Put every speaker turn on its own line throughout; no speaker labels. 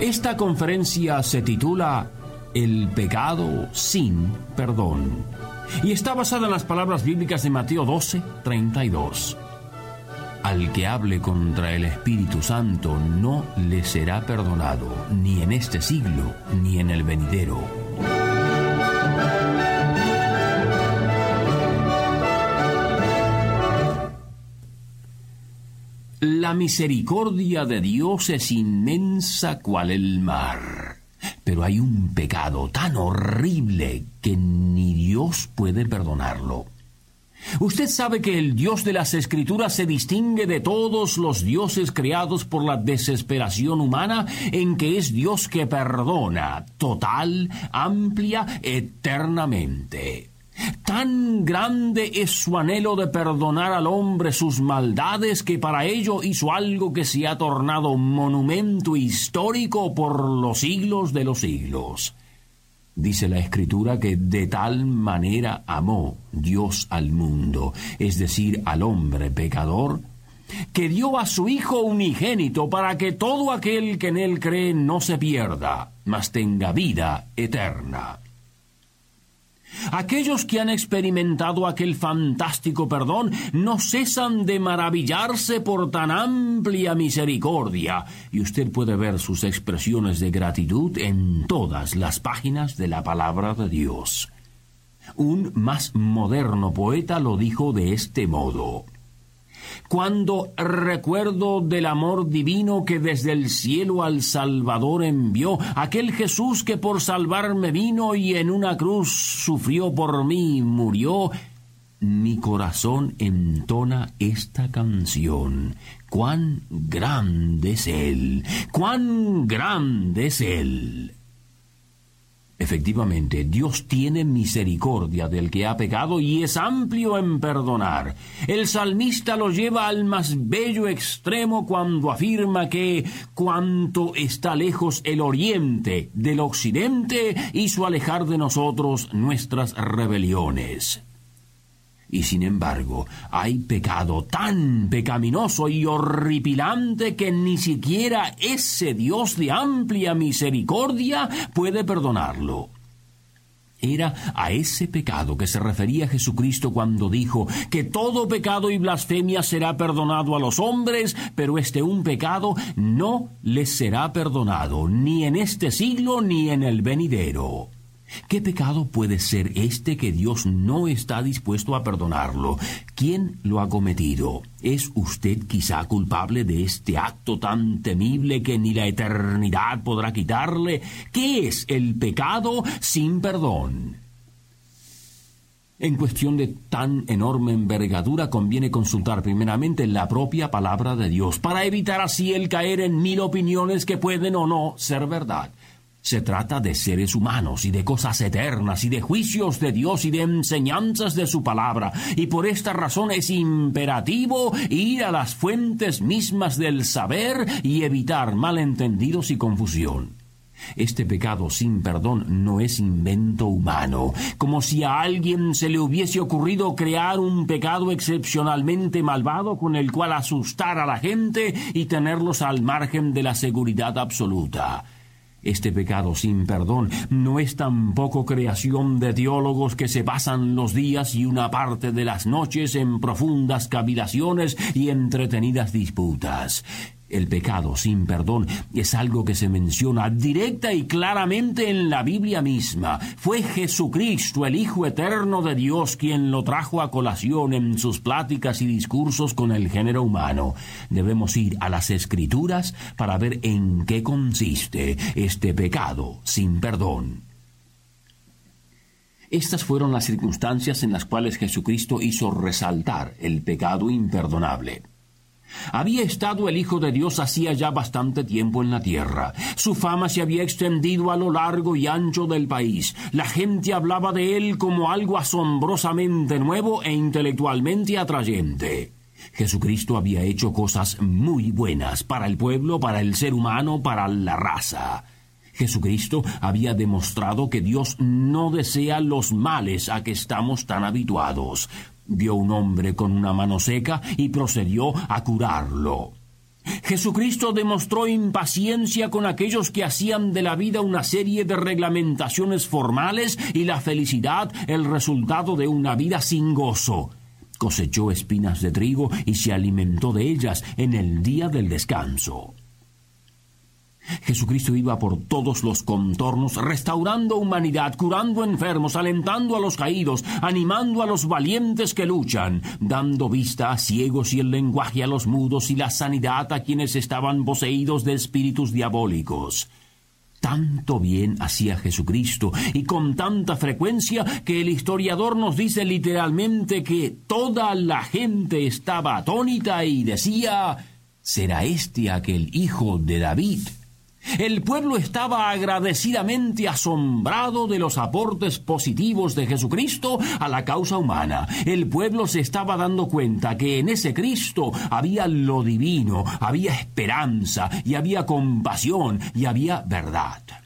Esta conferencia se titula El pecado sin perdón y está basada en las palabras bíblicas de Mateo 12, 32. Al que hable contra el Espíritu Santo no le será perdonado, ni en este siglo, ni en el venidero. La misericordia de Dios es inmensa cual el mar. Pero hay un pecado tan horrible que ni Dios puede perdonarlo. Usted sabe que el Dios de las Escrituras se distingue de todos los dioses creados por la desesperación humana en que es Dios que perdona, total, amplia, eternamente. Tan grande es su anhelo de perdonar al hombre sus maldades que para ello hizo algo que se ha tornado monumento histórico por los siglos de los siglos. Dice la escritura que de tal manera amó Dios al mundo, es decir, al hombre pecador, que dio a su Hijo unigénito para que todo aquel que en él cree no se pierda, mas tenga vida eterna. Aquellos que han experimentado aquel fantástico perdón no cesan de maravillarse por tan amplia misericordia, y usted puede ver sus expresiones de gratitud en todas las páginas de la palabra de Dios. Un más moderno poeta lo dijo de este modo cuando recuerdo del amor divino que desde el cielo al Salvador envió, aquel Jesús que por salvarme vino y en una cruz sufrió por mí y murió, mi corazón entona esta canción. Cuán grande es Él, cuán grande es Él. Efectivamente, Dios tiene misericordia del que ha pecado y es amplio en perdonar. El salmista lo lleva al más bello extremo cuando afirma que cuanto está lejos el oriente del occidente hizo alejar de nosotros nuestras rebeliones. Y sin embargo, hay pecado tan pecaminoso y horripilante que ni siquiera ese Dios de amplia misericordia puede perdonarlo. Era a ese pecado que se refería Jesucristo cuando dijo que todo pecado y blasfemia será perdonado a los hombres, pero este un pecado no les será perdonado, ni en este siglo ni en el venidero. ¿Qué pecado puede ser este que Dios no está dispuesto a perdonarlo? ¿Quién lo ha cometido? ¿Es usted quizá culpable de este acto tan temible que ni la eternidad podrá quitarle? ¿Qué es el pecado sin perdón? En cuestión de tan enorme envergadura conviene consultar primeramente la propia palabra de Dios para evitar así el caer en mil opiniones que pueden o no ser verdad. Se trata de seres humanos y de cosas eternas y de juicios de Dios y de enseñanzas de su palabra, y por esta razón es imperativo ir a las fuentes mismas del saber y evitar malentendidos y confusión. Este pecado sin perdón no es invento humano, como si a alguien se le hubiese ocurrido crear un pecado excepcionalmente malvado con el cual asustar a la gente y tenerlos al margen de la seguridad absoluta. Este pecado sin perdón no es tampoco creación de teólogos que se pasan los días y una parte de las noches en profundas cavilaciones y entretenidas disputas. El pecado sin perdón es algo que se menciona directa y claramente en la Biblia misma. Fue Jesucristo, el Hijo Eterno de Dios, quien lo trajo a colación en sus pláticas y discursos con el género humano. Debemos ir a las Escrituras para ver en qué consiste este pecado sin perdón. Estas fueron las circunstancias en las cuales Jesucristo hizo resaltar el pecado imperdonable. Había estado el Hijo de Dios hacía ya bastante tiempo en la tierra. Su fama se había extendido a lo largo y ancho del país. La gente hablaba de él como algo asombrosamente nuevo e intelectualmente atrayente. Jesucristo había hecho cosas muy buenas para el pueblo, para el ser humano, para la raza. Jesucristo había demostrado que Dios no desea los males a que estamos tan habituados. Vio un hombre con una mano seca y procedió a curarlo. Jesucristo demostró impaciencia con aquellos que hacían de la vida una serie de reglamentaciones formales y la felicidad el resultado de una vida sin gozo. Cosechó espinas de trigo y se alimentó de ellas en el día del descanso. Jesucristo iba por todos los contornos, restaurando humanidad, curando enfermos, alentando a los caídos, animando a los valientes que luchan, dando vista a ciegos y el lenguaje a los mudos y la sanidad a quienes estaban poseídos de espíritus diabólicos. Tanto bien hacía Jesucristo y con tanta frecuencia que el historiador nos dice literalmente que toda la gente estaba atónita y decía ¿Será este aquel hijo de David? El pueblo estaba agradecidamente asombrado de los aportes positivos de Jesucristo a la causa humana. El pueblo se estaba dando cuenta que en ese Cristo había lo divino, había esperanza y había compasión y había verdad.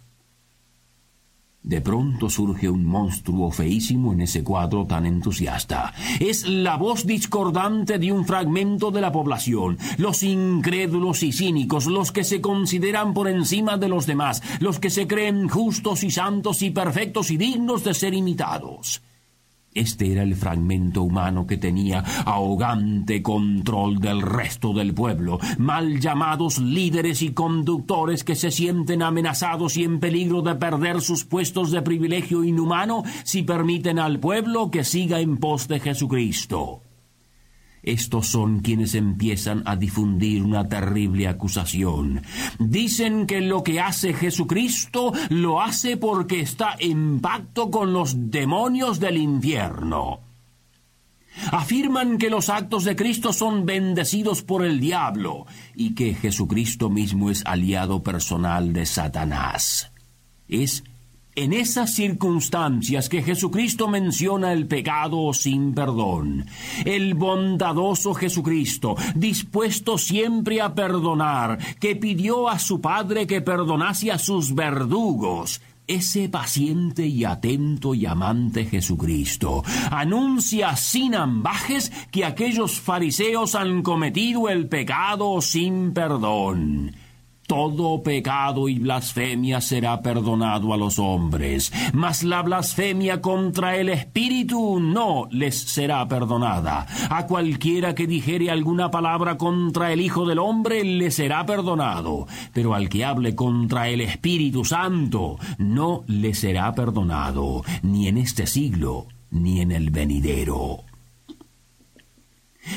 De pronto surge un monstruo feísimo en ese cuadro tan entusiasta. Es la voz discordante de un fragmento de la población, los incrédulos y cínicos, los que se consideran por encima de los demás, los que se creen justos y santos y perfectos y dignos de ser imitados. Este era el fragmento humano que tenía ahogante control del resto del pueblo, mal llamados líderes y conductores que se sienten amenazados y en peligro de perder sus puestos de privilegio inhumano si permiten al pueblo que siga en pos de Jesucristo. Estos son quienes empiezan a difundir una terrible acusación. Dicen que lo que hace Jesucristo lo hace porque está en pacto con los demonios del infierno. Afirman que los actos de Cristo son bendecidos por el diablo y que Jesucristo mismo es aliado personal de Satanás. Es en esas circunstancias que Jesucristo menciona el pecado sin perdón, el bondadoso Jesucristo, dispuesto siempre a perdonar, que pidió a su Padre que perdonase a sus verdugos, ese paciente y atento y amante Jesucristo anuncia sin ambajes que aquellos fariseos han cometido el pecado sin perdón todo pecado y blasfemia será perdonado a los hombres, mas la blasfemia contra el Espíritu no les será perdonada. A cualquiera que dijere alguna palabra contra el Hijo del Hombre le será perdonado, pero al que hable contra el Espíritu Santo no le será perdonado, ni en este siglo, ni en el venidero.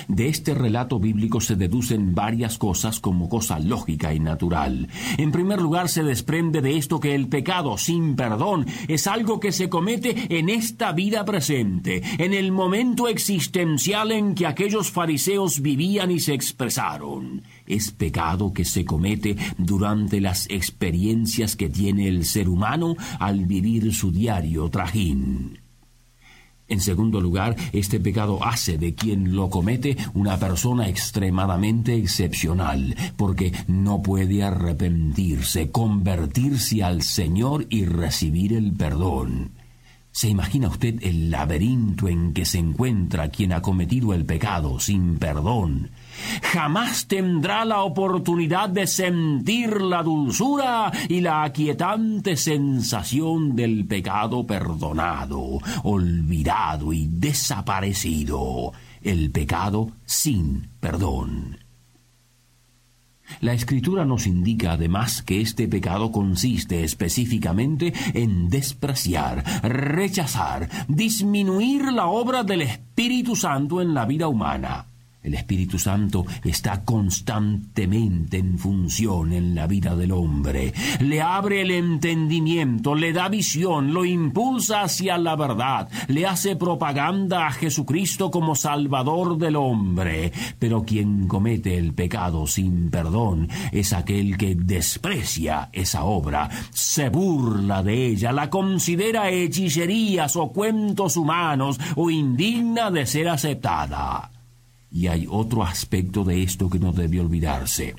De este relato bíblico se deducen varias cosas como cosa lógica y natural. En primer lugar, se desprende de esto que el pecado sin perdón es algo que se comete en esta vida presente, en el momento existencial en que aquellos fariseos vivían y se expresaron. Es pecado que se comete durante las experiencias que tiene el ser humano al vivir su diario trajín. En segundo lugar, este pecado hace de quien lo comete una persona extremadamente excepcional, porque no puede arrepentirse, convertirse al Señor y recibir el perdón. ¿Se imagina usted el laberinto en que se encuentra quien ha cometido el pecado sin perdón? Jamás tendrá la oportunidad de sentir la dulzura y la aquietante sensación del pecado perdonado, olvidado y desaparecido, el pecado sin perdón. La escritura nos indica además que este pecado consiste específicamente en despreciar, rechazar, disminuir la obra del Espíritu Santo en la vida humana. El Espíritu Santo está constantemente en función en la vida del hombre. Le abre el entendimiento, le da visión, lo impulsa hacia la verdad, le hace propaganda a Jesucristo como Salvador del hombre. Pero quien comete el pecado sin perdón es aquel que desprecia esa obra, se burla de ella, la considera hechicerías o cuentos humanos o indigna de ser aceptada. Y hay otro aspecto de esto que no debe olvidarse.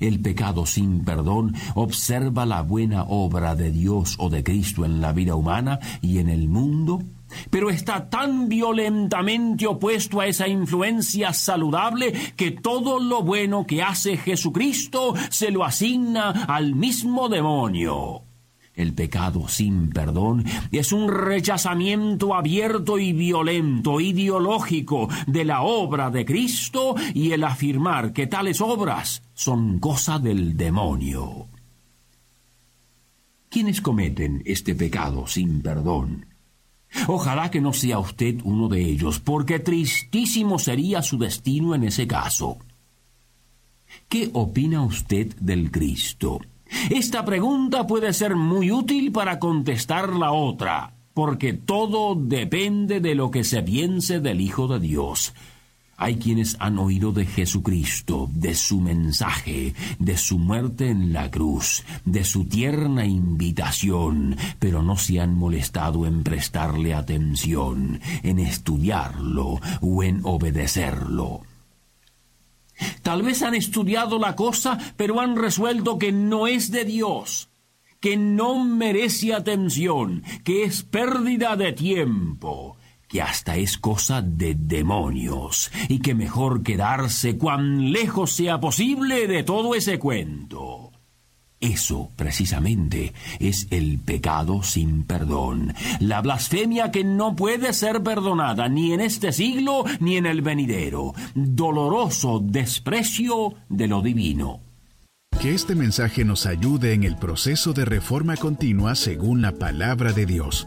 El pecado sin perdón observa la buena obra de Dios o de Cristo en la vida humana y en el mundo, pero está tan violentamente opuesto a esa influencia saludable que todo lo bueno que hace Jesucristo se lo asigna al mismo demonio. El pecado sin perdón es un rechazamiento abierto y violento, ideológico, de la obra de Cristo y el afirmar que tales obras son cosa del demonio. ¿Quiénes cometen este pecado sin perdón? Ojalá que no sea usted uno de ellos, porque tristísimo sería su destino en ese caso. ¿Qué opina usted del Cristo? Esta pregunta puede ser muy útil para contestar la otra, porque todo depende de lo que se piense del Hijo de Dios. Hay quienes han oído de Jesucristo, de su mensaje, de su muerte en la cruz, de su tierna invitación, pero no se han molestado en prestarle atención, en estudiarlo o en obedecerlo. Tal vez han estudiado la cosa, pero han resuelto que no es de Dios, que no merece atención, que es pérdida de tiempo, que hasta es cosa de demonios, y que mejor quedarse cuan lejos sea posible de todo ese cuento. Eso, precisamente, es el pecado sin perdón, la blasfemia que no puede ser perdonada ni en este siglo ni en el venidero, doloroso desprecio de lo divino.
Que este mensaje nos ayude en el proceso de reforma continua según la palabra de Dios.